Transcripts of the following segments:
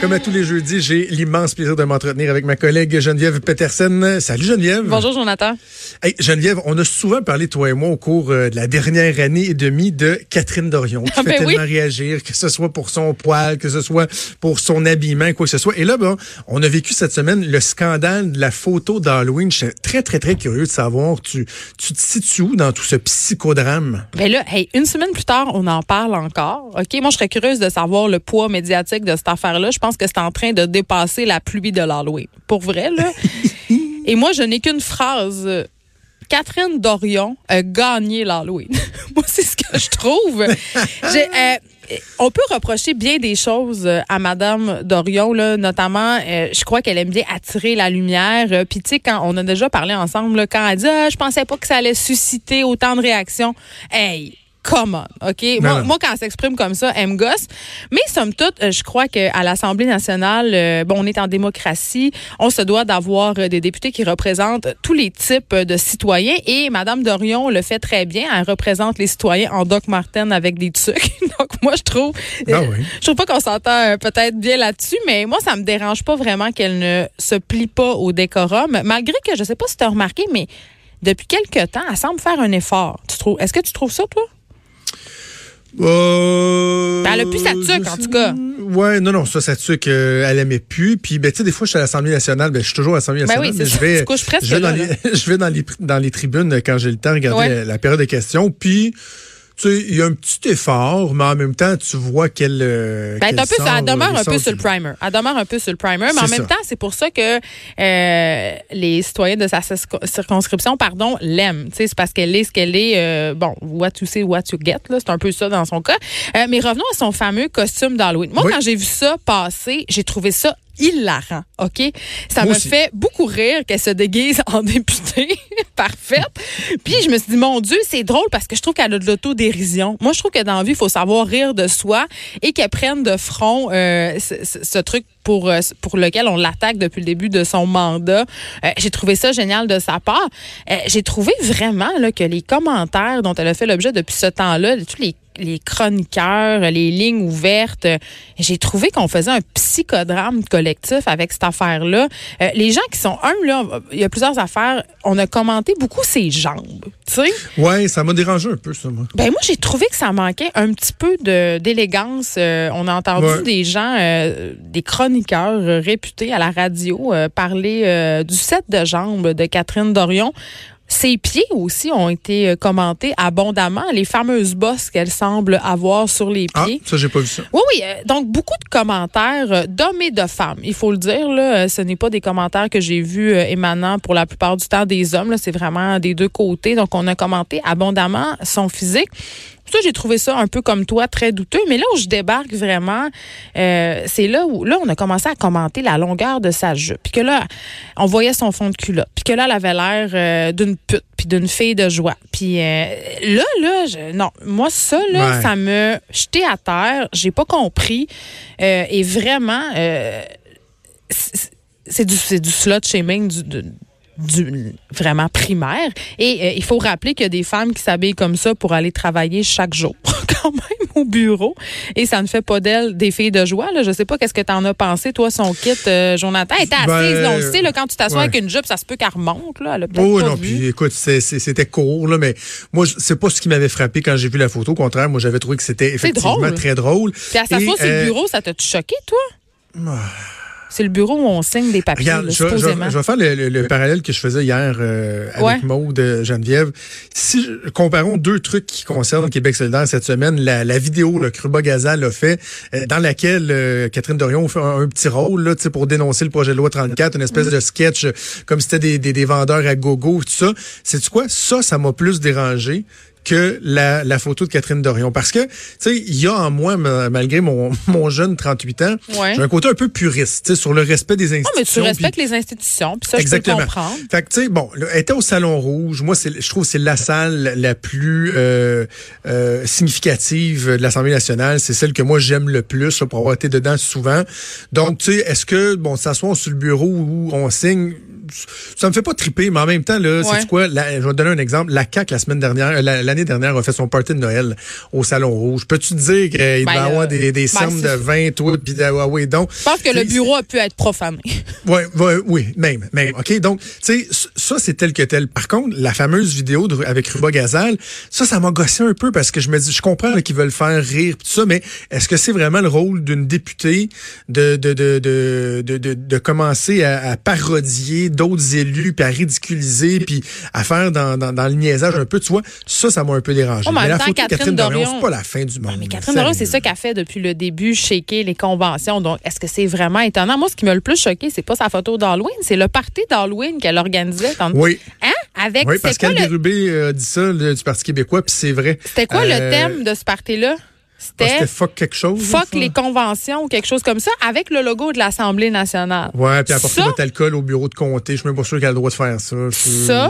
Comme à tous les jeudis, j'ai l'immense plaisir de m'entretenir avec ma collègue Geneviève Petersen. Salut Geneviève. Bonjour Jonathan. Hey, Geneviève, on a souvent parlé, toi et moi, au cours euh, de la dernière année et demie de Catherine Dorion, qui Ah, fait ben tellement oui. réagir, que ce soit pour son poil, que ce soit pour son habillement, quoi que ce soit. Et là, bon, on a vécu cette semaine le scandale de la photo d'Halloween. Je suis très, très, très curieux de savoir, tu, tu te situes où dans tout ce psychodrame? Ben là, hey, une semaine plus tard, on en parle encore. OK, moi je serais curieuse de savoir le poids médiatique de cette affaire-là. Je pense que c'est en train de dépasser la pluie de l'Halloween. Pour vrai là. Et moi, je n'ai qu'une phrase. Catherine Dorion a gagné l'Halloween. moi, c'est ce que je trouve. Euh, on peut reprocher bien des choses euh, à Madame Dorion, là, notamment, euh, je crois qu'elle aime bien attirer la lumière. Puis tu sais, quand on a déjà parlé ensemble, là, quand elle dit, ah, je pensais pas que ça allait susciter autant de réactions. Hey. Come on, OK? moi, quand elle s'exprime comme ça, elle me gosse. Mais somme toute, euh, je crois qu'à l'Assemblée nationale, euh, bon, on est en démocratie, on se doit d'avoir euh, des députés qui représentent tous les types de citoyens. Et Madame Dorion le fait très bien. Elle représente les citoyens en Doc Marten avec des trucs. Donc, moi, je trouve... Ah oui. Je trouve pas qu'on s'entend peut-être bien là-dessus, mais moi, ça me dérange pas vraiment qu'elle ne se plie pas au décorum. Malgré que, je sais pas si tu as remarqué, mais depuis quelque temps, elle semble faire un effort. Tu trouves, est-ce que tu trouves ça, toi? Euh, Ben, elle a plus sa tuque, en tout cas. Ouais, non, non, ça, sa tuque, euh, elle aimait plus. Puis, ben, tu sais, des fois, je suis à l'Assemblée nationale, ben, je suis toujours à l'Assemblée Ben nationale. oui, mais c'est je vais, je vais, dans là, les, je vais dans les, dans les tribunes quand j'ai le temps de regarder Ouais. la, la période de questions. Puis, tu sais, il y a un petit effort, mais en même temps, tu vois qu'elle. euh, Ben, un peu, sort, elle demeure euh, un peu sur le primer. Elle demeure un peu sur le primer, mais en même ça. temps, c'est pour ça que euh, les citoyens de sa circo- circonscription, pardon, l'aiment. Tu sais, C'est parce qu'elle est ce qu'elle est. euh, bon, what you see, what you get. là, C'est un peu ça dans son cas. Euh, mais revenons à son fameux costume d'Halloween. Moi, Oui. quand j'ai vu ça passer, j'ai trouvé ça hilarant, OK? Ça Moi me aussi. fait beaucoup rire qu'elle se déguise en parfaite. Puis je me suis dit, mon Dieu, c'est drôle parce que je trouve qu'elle a de l'autodérision. Moi, je trouve que dans la vie, il faut savoir rire de soi et qu'elle prenne de front euh, ce, truc pour, euh, pour lequel on l'attaque depuis le début de son mandat. Euh, J'ai trouvé ça génial de sa part. J'ai trouvé vraiment que les commentaires dont elle a fait l'objet depuis ce temps-là, tous les les chroniqueurs, les lignes ouvertes. J'ai trouvé qu'on faisait un psychodrame collectif avec cette affaire-là. Euh, les gens qui sont un, là, il y a plusieurs affaires. On a commenté beaucoup ses jambes. Tu sais? Ouais, ça m'a dérangé un peu, ça, moi. Ben moi, j'ai trouvé que ça manquait un petit peu de d'élégance. Euh, on a entendu Ouais. des gens, euh, des chroniqueurs réputés à la radio parler du set de jambes de Catherine Dorion. Ses pieds aussi ont été euh, commentés abondamment, les fameuses bosses qu'elle semble avoir sur les Ah, pieds. ça, j'ai pas vu ça. Oui, oui. euh, donc, beaucoup de commentaires euh, d'hommes et de femmes. Il faut le dire, là, ce n'est pas des commentaires que j'ai vus émanant pour la plupart du temps des hommes. C'est vraiment des deux côtés. Donc, on a commenté abondamment son physique. Ça, j'ai trouvé ça un peu comme toi, très douteux. Mais là où je débarque vraiment, euh, c'est là où là on a commencé à commenter la longueur de sa jupe. Puis que là, on voyait son fond de culotte. Puis que là, elle avait l'air euh, d'une pute, puis d'une fille de joie. Puis euh, là, là, je- non, moi ça, là, Ouais. ça me jeté à terre. J'ai pas compris. Euh, et vraiment, euh, c'est du, du slut shaming du, de- du vraiment primaire. Et euh, il faut rappeler qu'il y a des femmes qui s'habillent comme ça pour aller travailler chaque jour, quand même, au bureau. Et ça ne fait pas d'elles des filles de joie. Là. Je sais pas qu'est-ce que tu en as pensé, toi, son kit, euh, Jonathan. Elle était Ben, assise, là, on le sait, là, quand tu t'assois ouais. avec une jupe, ça se peut qu'elle remonte. Là. Elle a Oh pas non, puis écoute, c'est- c'est- c'était court, là, mais moi, c'est pas ce qui m'avait frappé quand j'ai vu la photo. Au contraire, moi, j'avais trouvé que c'était effectivement drôle. très drôle. Puis elle s'assoit Et, sur le euh, bureau, ça t'a-tu choqué, toi? C'est le bureau où on signe des papiers, Regarde, là, je, vais- je vais- supposément. je vais faire le, le- le parallèle que je faisais hier euh, avec Ouais. Maude euh, Geneviève. Si comparons deux trucs qui concernent Québec solidaire cette semaine, la, la vidéo là, que Ruba Gazal a fait, euh, dans laquelle euh, Catherine Dorion fait un, un petit rôle là, pour dénoncer le projet de loi 34, une espèce de sketch comme si c'était des, des, des vendeurs à gogo, tout ça. C'est quoi? Ça, ça m'a plus dérangé que la, la photo de Catherine Dorion. Parce que, tu sais, il y a en moi, malgré mon, mon jeune 38 ans, j'ai un côté un peu puriste, sur le respect des institutions. Non, mais tu respectes les institutions, puis ça, Exactement. je peux comprendre. Fait que, tu sais, bon, elle était au Salon Rouge. Moi, je trouve que c'est la salle la plus euh, euh, significative de l'Assemblée nationale. C'est celle que moi, j'aime le plus, pour avoir été dedans souvent. Donc, tu sais, est-ce que, bon, s'asseoir sur le bureau où on signe, ça me fait pas triper, mais en même temps, là, c'est quoi? je vais te donner un exemple. La CAC la semaine dernière, euh, l'année dernière, a fait son party de Noël au Salon Rouge. Peux-tu dire qu'il ben, va y avoir des, des ben, de vin, tout, puis ouais, donc. Je pense que le bureau a pu être profané. Oui, ouais, oui, même, même. OK, donc, tu sais, ça, c'est tel que tel. Par contre, la fameuse vidéo de, avec Ruba Gazal, ça, ça m'a gossé un peu parce que je me dis, je comprends qu'ils veulent faire rire, tout ça, mais est-ce que c'est vraiment le rôle d'une députée de, de, de, de, de, de, commencer à, à parodier d'autres élus, puis à ridiculiser, puis à faire dans, dans, dans, le niaisage un peu, tu vois, ça, ça m'a un peu dérangé. mais la photo Catherine, Catherine Dorion, c'est pas la fin du monde. mais Catherine Dorion, c'est ça qu'elle fait depuis le début, shaker les conventions. Donc, est-ce que c'est vraiment étonnant? Moi, ce qui m'a le plus choqué, c'est pas sa photo d'Halloween, c'est le party d'Halloween qu'elle organisait. Oui. Hein? Avec, oui, Pascal Bérubé a dit ça du Parti québécois, puis c'est vrai. C'était quoi le euh, thème de ce party-là? Ah, c'était fuck quelque chose. Fuck les conventions ou quelque chose comme ça avec le logo de l'Assemblée nationale. Ouais, puis apporter votre alcool au bureau de comté. Je suis même pas sûr qu'elle a le droit de faire ça. ça,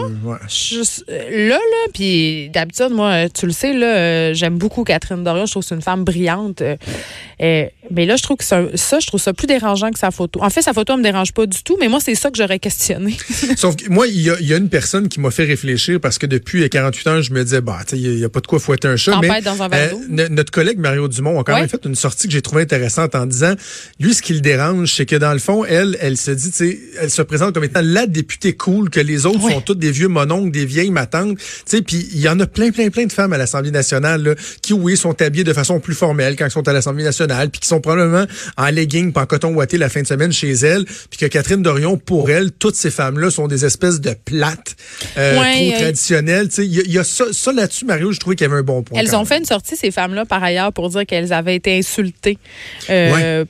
là, là, puis d'habitude, moi, tu le sais, là, j'aime beaucoup Catherine Dorion. Je trouve que c'est une femme brillante. Euh, mais là, je trouve que ça, je trouve ça plus dérangeant que sa photo. En fait, sa photo, elle me dérange pas du tout, mais moi, c'est ça que j'aurais questionné. Sauf que moi, il y a, une personne qui m'a fait réfléchir parce que depuis 48 ans, je me disais, bah, il n'y a, pas de quoi fouetter un chat. Mais, dans un euh, notre collègue Mario Dumont a quand même fait une sortie que j'ai trouvée intéressante en disant, lui, ce qui le dérange, c'est que dans le fond, elle, elle se dit, elle se présente comme étant la députée cool, que les autres sont toutes des vieux mononcles, des vieilles matantes. Tu sais, puis il y en a plein, plein, plein de femmes à l'Assemblée nationale là, qui, oui, sont habillées de façon plus formelle quand elles sont à l'Assemblée nationale, puis qui sont probablement en legging, pas en coton ouaté la fin de semaine chez elle, puis que Catherine Dorion, pour elle, toutes ces femmes-là sont des espèces de plates, euh, trop euh, traditionnelles. Il y, y, a ça, ça là-dessus, Mario, je trouvais qu'il y avait un bon point. Elles ont fait une sortie, ces femmes-là, par ailleurs, pour dire qu'elles avaient été insultées. Euh,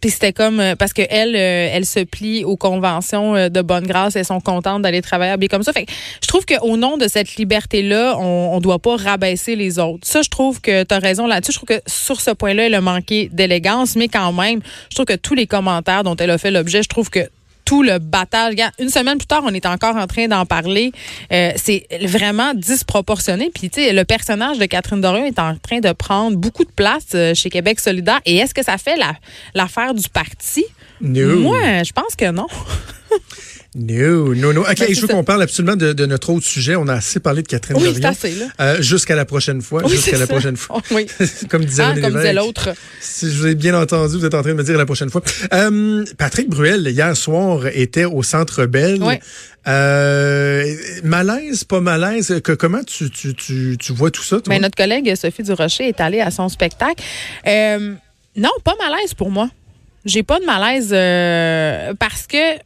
puis c'était comme euh, parce que elle, euh, elle se plie aux conventions de bonne grâce, elles sont contentes d'aller travailler bien comme ça. Fait je trouve qu'au nom de cette liberté-là, on, on doit pas rabaisser les autres. Ça, je trouve que tu as raison là-dessus. Je trouve que sur ce point-là, elle a manqué d'élégance, mais quand même, je trouve que tous les commentaires dont elle a fait l'objet, je trouve que tout le battage. Une semaine plus tard, on est encore en train d'en parler. Euh, c'est vraiment disproportionné. Puis, tu sais, le personnage de Catherine Dorion est en train de prendre beaucoup de place euh, chez Québec solidaire. Et est-ce que ça fait l'affaire du parti? Moi, je pense que non. Non, non, non. OK, ben, je veux qu'on parle absolument de, de, notre autre sujet. On a assez parlé de Catherine oui, Dorion. Euh, Jusqu'à la prochaine fois. Jusqu'à la prochaine fois. Oui. comme disait, ah, comme disait l'autre. Si je vous ai bien entendu, vous êtes en train de me dire la prochaine fois. Euh, Patrick Bruel, hier soir, était au Centre Bell. Oui. Euh, malaise, pas malaise. Que, comment tu, tu, tu, tu vois tout ça? Toi? Ben, notre collègue Sophie Durocher est allée à son spectacle. Non, pas malaise pour moi. J'ai pas de malaise parce que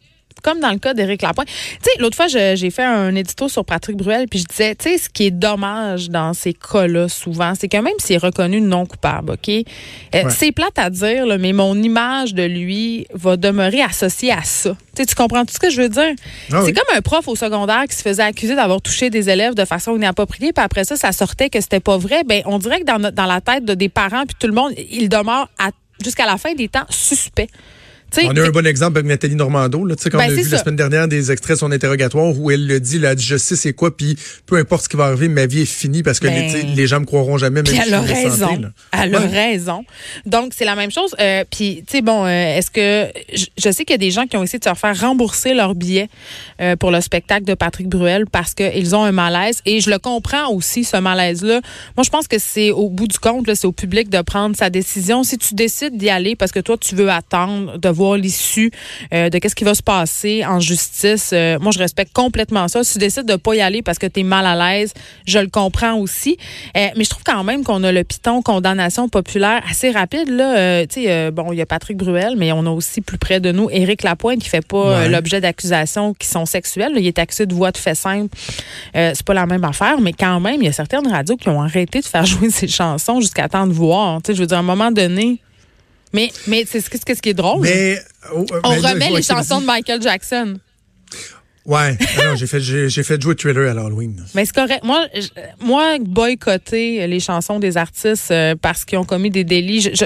comme dans le cas d'Éric Lapointe. Tu sais, l'autre fois, j'ai fait un édito sur Patrick Bruel, puis je disais, tu sais, ce qui est dommage dans ces cas-là, souvent, c'est que même s'il est reconnu non coupable, OK? Euh, c'est plate à dire, mais mon image de lui va demeurer associée à ça. Tu tu comprends tout ce que je veux dire? Ah c'est comme un prof au secondaire qui se faisait accuser d'avoir touché des élèves de façon inappropriée, puis après ça, ça sortait que c'était pas vrai. Ben, on dirait que dans, dans la tête de des parents, puis tout le monde, il demeure jusqu'à la fin des temps suspect on a un bon exemple avec Nathalie Normando, là, comme ben, on a vu la semaine dernière des extraits de son interrogatoire où elle le dit, là, je sais c'est quoi, puis peu importe ce qui va arriver, ma vie est finie parce que les, ben, les, gens me croiront jamais. Même elle a raison. elle a raison. Donc, c'est la même chose. Euh, puis, tu sais, bon, euh, est-ce que... Je, sais qu'il y a des gens qui ont essayé de se faire rembourser leur billet euh, pour le spectacle de Patrick Bruel parce qu'ils ont un malaise. Et je le comprends aussi, ce malaise-là. Moi, je pense que c'est au bout du compte, c'est au public de prendre sa décision. Si tu décides d'y aller parce que toi, tu veux attendre de voir l'issue euh, de qu'est-ce qui va se passer en justice. Euh, moi, je respecte complètement ça. Si tu décides de pas y aller parce que tu es mal à l'aise, je le comprends aussi. Euh, mais je trouve quand même qu'on a le piton condamnation populaire assez rapide. Là, tu sais, bon, il y a Patrick Bruel, mais on a aussi plus près de nous Éric Lapointe qui fait pas l'objet d'accusations qui sont sexuelles. il est accusé de voix de fait simple. c'est pas la même affaire, mais quand même, il y a certaines radios qui ont arrêté de faire jouer ces chansons jusqu'à temps de voir. Tu sais, je veux dire, à un moment donné, mais, mais c'est ce, ce qui est drôle. Mais, oh, euh, on remet les chansons de Michael Jackson. Ouais, non, j'ai fait, j'ai, fait jouer Thriller à l'Halloween. Mais c'est correct. Moi, je, moi, boycotter les chansons des artistes euh, parce qu'ils ont commis des délits, je, je,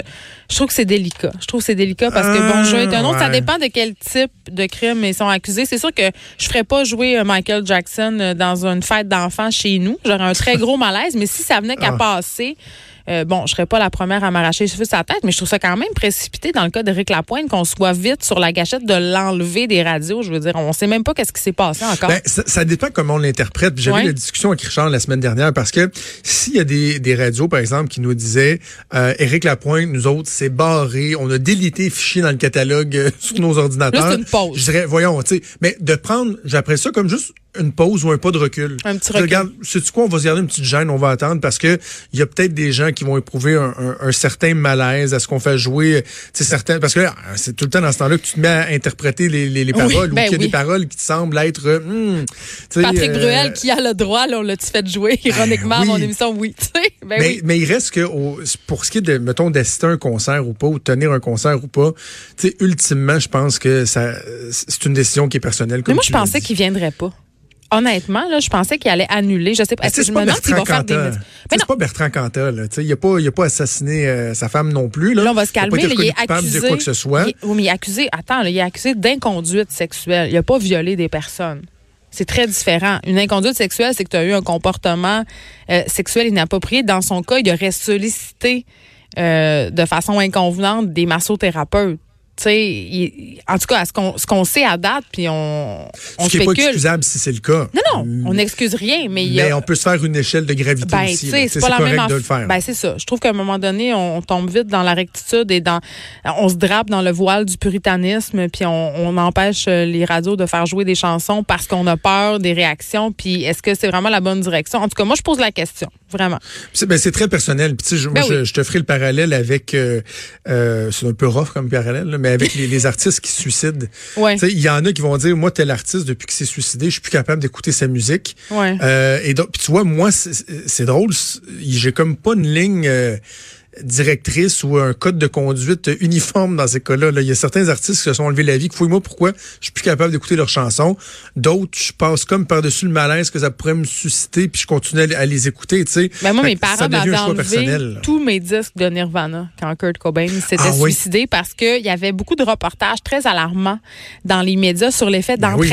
je trouve que c'est délicat. Je trouve que c'est délicat parce que bon, jeu est un autre. Ça Ah, ouais. dépend de quel type de crime ils sont accusés. C'est sûr que je ferais pas jouer euh, Michael Jackson euh, dans une fête d'enfants chez nous. J'aurais un très gros malaise. Mais si ça venait qu'à Ah. passer. Euh, bon, je serais pas la première à m'arracher les cheveux la tête, mais je trouve ça quand même précipité dans le cas d'Éric Lapointe qu'on soit vite sur la gâchette de l'enlever des radios. Je veux dire, on sait même pas qu'est-ce qui s'est passé encore. Ben, ça, ça dépend comment on l'interprète. J'avais Ouais. eu la discussion avec Richard la semaine dernière parce que s'il y a des, des radios, par exemple, qui nous disaient euh, Éric Lapointe, nous autres, c'est barré, on a délité les fichiers dans le catalogue euh, sur nos ordinateurs. Là, c'est une pause. Je dirais, voyons, tu sais, mais de prendre, j'appelle ça comme juste une pause ou un pas de recul. Un petit recul. Regarde, sais-tu quoi, on va se garder une petite gêne, on va attendre parce que il y a peut-être des gens qui vont éprouver un, un- un certain malaise à ce qu'on fait jouer, certains, parce que là, c'est tout le temps dans ce temps-là que tu te mets à interpréter les, les, les Oui, paroles ou ben qu'il y a oui. des paroles qui te semblent être, euh, hmm, Patrick euh, Bruel qui a le droit, là, on l'a-tu fait jouer ironiquement à oui. mon émission, oui. Tu sais, ben mais, mais il reste que au- pour ce qui est de mettons d'assister à un concert ou pas ou tenir un concert ou pas, tu sais ultimement je pense que ça c'est une décision qui est personnelle Mais moi, je pensais qu'il viendrait pas. Honnêtement, là, je pensais qu'il allait annuler. Je sais pas. Est-ce que je me demande s'il va faire des. Mais. C'est pas Bertrand Cantat, là. Il a pas, il a pas assassiné euh, sa femme non plus. Là, Là, on va se calmer. il est accusé. de quoi que ce soit. il oui, mais il est accusé. Attends, là, il est accusé d'inconduite sexuelle. Il n'a pas violé des personnes. C'est très différent. Une inconduite sexuelle, c'est que tu as eu un comportement euh, sexuel inapproprié. Dans son cas, il aurait sollicité euh, de façon inconvenante des massothérapeutes. Tu sais, il- en tout cas, ce qu'on ce qu'on sait à date, puis on, on Ce qui n'est pas spécule. excusable si c'est le cas. Non, non, on n'excuse rien, mais il y a. Mais on peut se faire une échelle de gravité Ben, aussi. c'est sais, pas la correct même de le faire. Ben, c'est ça. Je trouve qu'à un moment donné, on, on tombe vite dans la rectitude et dans, on se drape dans le voile du puritanisme, puis on, on empêche euh, les radios de faire jouer des chansons parce qu'on a peur des réactions. Puis est-ce que c'est vraiment la bonne direction? En tout cas, moi, je pose la question, vraiment. C'est ben, c'est très personnel. Puis, tu sais, je, Ben moi, je, oui. je te ferai le parallèle avec, euh, euh, c'est un peu rough comme parallèle, là, mais avec les, les artistes qui se suicident. Ouais. Il y en a qui vont dire, moi, tel artiste, depuis qu'il s'est suicidé, je suis plus capable d'écouter sa musique. Ouais. Euh, et donc, puis tu vois, moi, c'est- drôle, j'ai comme pas une ligne euh, directrice ou un code de conduite uniforme dans ces cas-là. là. Il y a certains artistes qui se sont enlevés la vie, fouille-moi pourquoi je suis plus capable d'écouter leurs chansons. D'autres, je passe comme par-dessus le malaise que ça pourrait me susciter, puis je continue à, les- écouter, tu sais. Ben moi, mes parents m'avaient enlevé personnel. tous mes disques de Nirvana quand Kurt Cobain s'était Ah oui. suicidé parce qu'il y avait beaucoup de reportages très alarmants dans les médias sur l'effet Ben oui.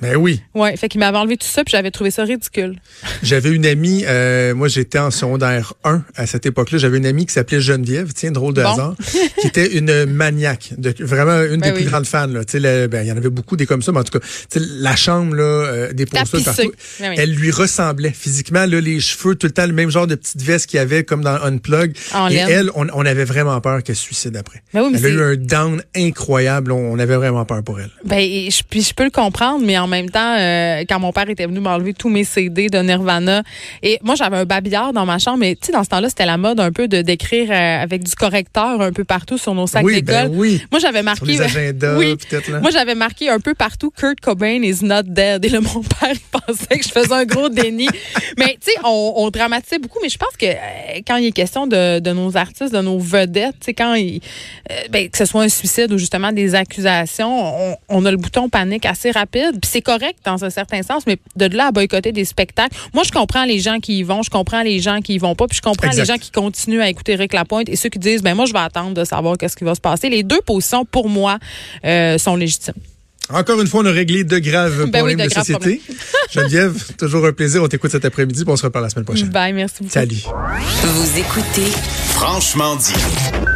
Ben oui. Ouais, fait qu'il m'avait enlevé tout ça, puis j'avais trouvé ça ridicule. J'avais une amie, euh, moi j'étais en secondaire 1 à cette époque-là, j'avais une amie qui s'appelait Geneviève, tiens, drôle de Bon. hasard, qui était une maniaque, de, vraiment une Ben des plus grandes fans. Là. Le- ben, il y en avait beaucoup des comme ça, mais en tout cas, la chambre, là, euh, des Tapissée. partout, Ben oui. elle lui ressemblait physiquement, là, les cheveux, tout le temps le même genre de petite veste qu'il y avait comme dans Unplug. En Et laine. elle, on, on avait vraiment peur qu'elle se suicide après. Ben oui, elle a eu un down incroyable, on, on avait vraiment peur pour elle. Ben, je, puis je peux le comprendre, mais en même temps, euh, quand mon père était venu m'enlever tous mes CD de Nirvana, et moi j'avais un babillard dans ma chambre, mais tu sais, dans ce temps-là, c'était la mode un peu de d'écrire euh, avec du correcteur un peu partout sur nos sacs oui, d'école. ben oui. Moi j'avais Sur marqué. les agendas, oui. peut-être, là. Moi j'avais marqué un peu partout Kurt Cobain is not dead. Et là, mon père il pensait que je faisais un gros déni. mais tu sais, on, on dramatisait beaucoup, mais je pense que euh, quand il est question de, de nos artistes, de nos vedettes, tu sais, quand il, ben, que ce soit un suicide ou justement des accusations, on, on a le bouton panique assez rapide. Puis c'est correct dans un certain sens, mais de là à boycotter des spectacles, moi je comprends les gens qui y vont, je comprends les gens qui y vont pas, puis je comprends Exact. les gens qui continuent à écouter Rick Lapointe et ceux qui disent ben moi je vais attendre de savoir qu'est-ce qui va se passer. Les deux positions pour moi euh, sont légitimes. Encore une fois, on a réglé de graves Ben oui, problèmes de de, graves société. Geneviève, toujours un plaisir. On t'écoute cet après-midi, puis on se reparle la semaine prochaine. Bye, merci beaucoup. Salut. Vous écoutez Franchement dit.